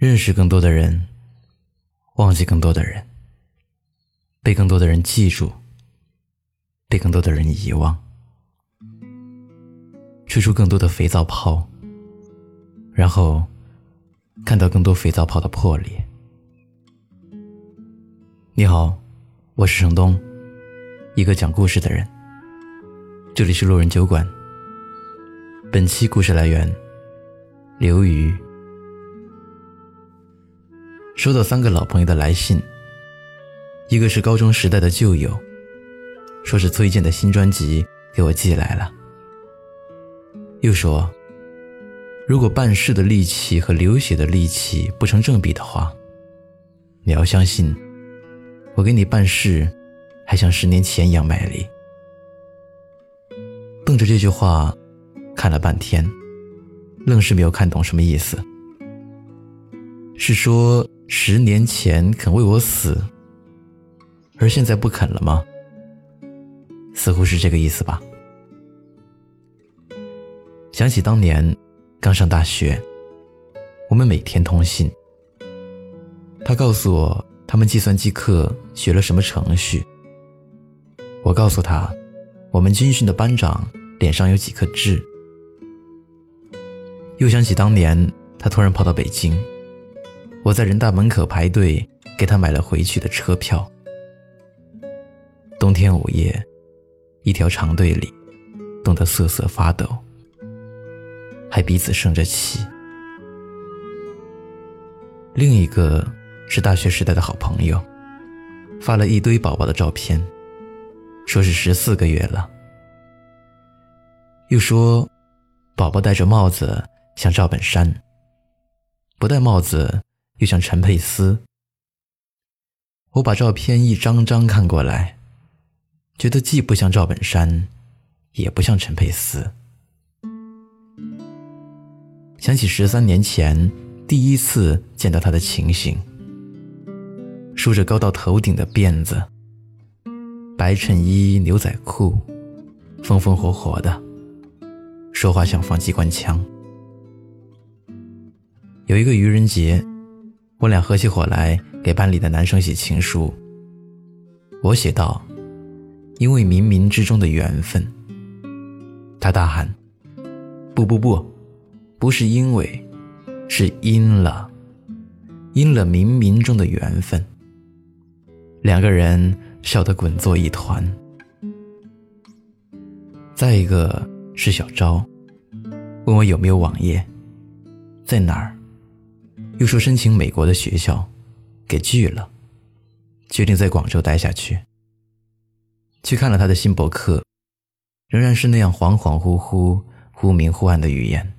认识更多的人，忘记更多的人，被更多的人记住，被更多的人遗忘，吹出更多的肥皂泡，然后看到更多肥皂泡的破裂。你好，我是程东，一个讲故事的人。这里是路人酒馆。本期故事来源：刘瑜。收到三个老朋友的来信，一个是高中时代的旧友，说是崔健的新专辑给我寄来了，又说，如果办事的力气和流血的力气不成正比的话，你要相信。我给你办事，还像十年前一样卖力。瞪着这句话，看了半天，愣是没有看懂什么意思。是说十年前肯为我死，而现在不肯了吗？似乎是这个意思吧。想起当年刚上大学，我们每天通信，他告诉我。他们计算机课学了什么程序？我告诉他，我们军训的班长脸上有几颗痣。又想起当年他突然跑到北京，我在人大门口排队给他买了回去的车票。冬天午夜，一条长队里，冻得瑟瑟发抖，还彼此生着气。另一个。是大学时代的好朋友，发了一堆宝宝的照片，说是十四个月了。又说，宝宝戴着帽子像赵本山，不戴帽子又像陈佩斯。我把照片一张张看过来，觉得既不像赵本山，也不像陈佩斯。想起十三年前第一次见到他的情形。梳着高到头顶的辫子，白衬衣、牛仔裤，风风火火的，说话像放机关枪。有一个愚人节，我俩合起伙来给班里的男生写情书。我写道：“因为冥冥之中的缘分。”他大喊：“不不不，不是因为，是因了，因了冥冥中的缘分。”两个人笑得滚作一团。再一个是小昭，问我有没有网页，在哪儿，又说申请美国的学校，给拒了，决定在广州待下去。去看了他的新博客，仍然是那样恍恍惚惚、忽明忽暗的语言，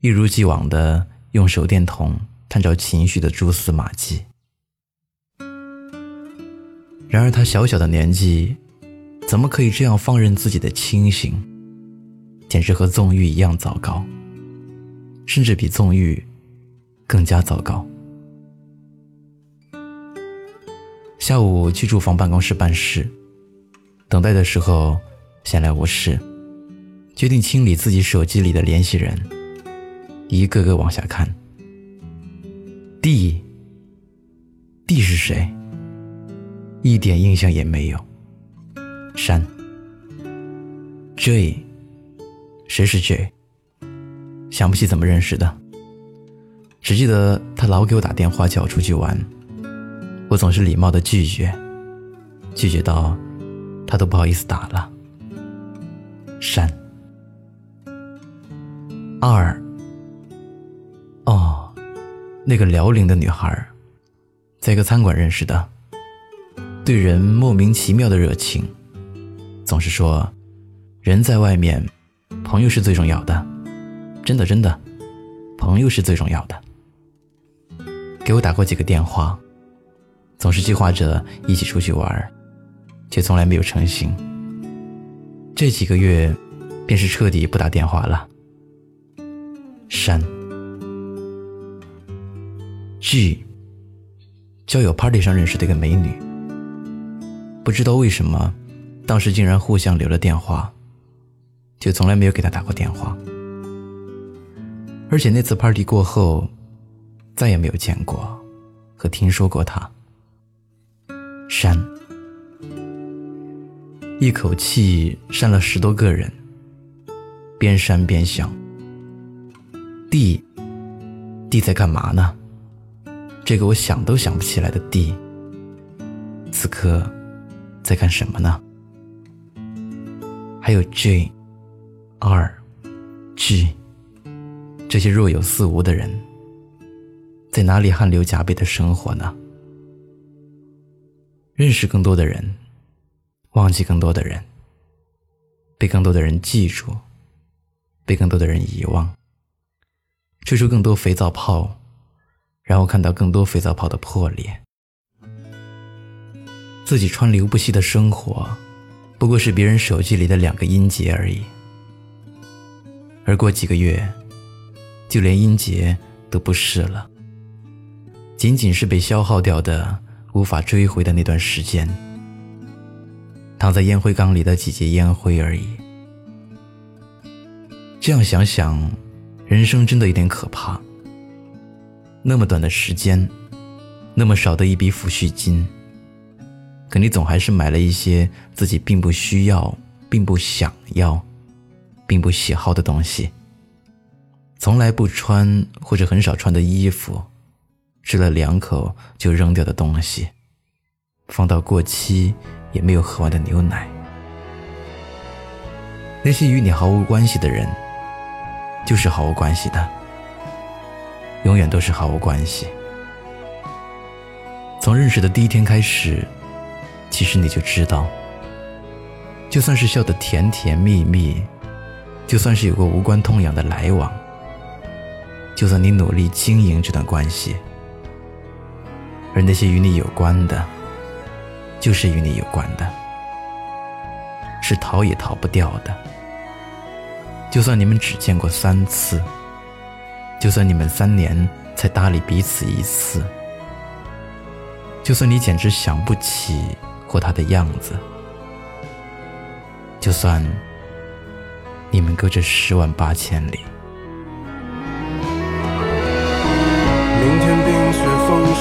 一如既往的用手电筒探照情绪的蛛丝马迹。然而，他小小的年纪，怎么可以这样放任自己的清醒？简直和纵欲一样糟糕，甚至比纵欲更加糟糕。下午去住房办公室办事，等待的时候闲来无事，决定清理自己手机里的联系人，一个个往下看。D，D 是谁？一点印象也没有。删。J，谁是 J？想不起怎么认识的，只记得他老给我打电话叫我出去玩，我总是礼貌的拒绝，拒绝到他都不好意思打了。删。二。哦，那个辽宁的女孩，在一个餐馆认识的。对人莫名其妙的热情，总是说，人在外面，朋友是最重要的，真的真的，朋友是最重要的。给我打过几个电话，总是计划着一起出去玩，却从来没有成行。这几个月，便是彻底不打电话了。删。G，交友 party 上认识的一个美女。不知道为什么，当时竟然互相留了电话，就从来没有给他打过电话。而且那次 party 过后，再也没有见过和听说过他。删，一口气删了十多个人，边删边想：地，地在干嘛呢？这个我想都想不起来的地，此刻在干什么呢？还有 J、R、G 这些若有似无的人，在哪里汗流浃背的生活呢？认识更多的人，忘记更多的人，被更多的人记住，被更多的人遗忘，吹出更多肥皂泡。然后看到更多肥皂泡的破裂，自己川流不息的生活，不过是别人手机里的两个音节而已。而过几个月，就连音节都不是了，仅仅是被消耗掉的、无法追回的那段时间，躺在烟灰缸里的几节烟灰而已。这样想想，人生真的有点可怕。那么短的时间，那么少的一笔抚恤金，可你总还是买了一些自己并不需要、并不想要、并不喜好的东西。从来不穿或者很少穿的衣服，吃了两口就扔掉的东西，放到过期也没有喝完的牛奶。那些与你毫无关系的人，就是毫无关系的。永远都是毫无关系。从认识的第一天开始，其实你就知道，就算是笑得甜甜蜜蜜，就算是有过无关痛痒的来往，就算你努力经营这段关系，而那些与你有关的，就是与你有关的，是逃也逃不掉的。就算你们只见过三次。就算你们三年才搭理彼此一次，就算你简直想不起过他的样子，就算你们隔着十万八千里。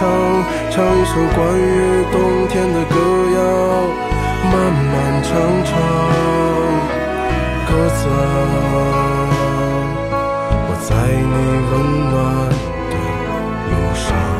唱，唱一首关于冬天的歌谣，漫漫长长，鸽子啊。在你温暖的路上。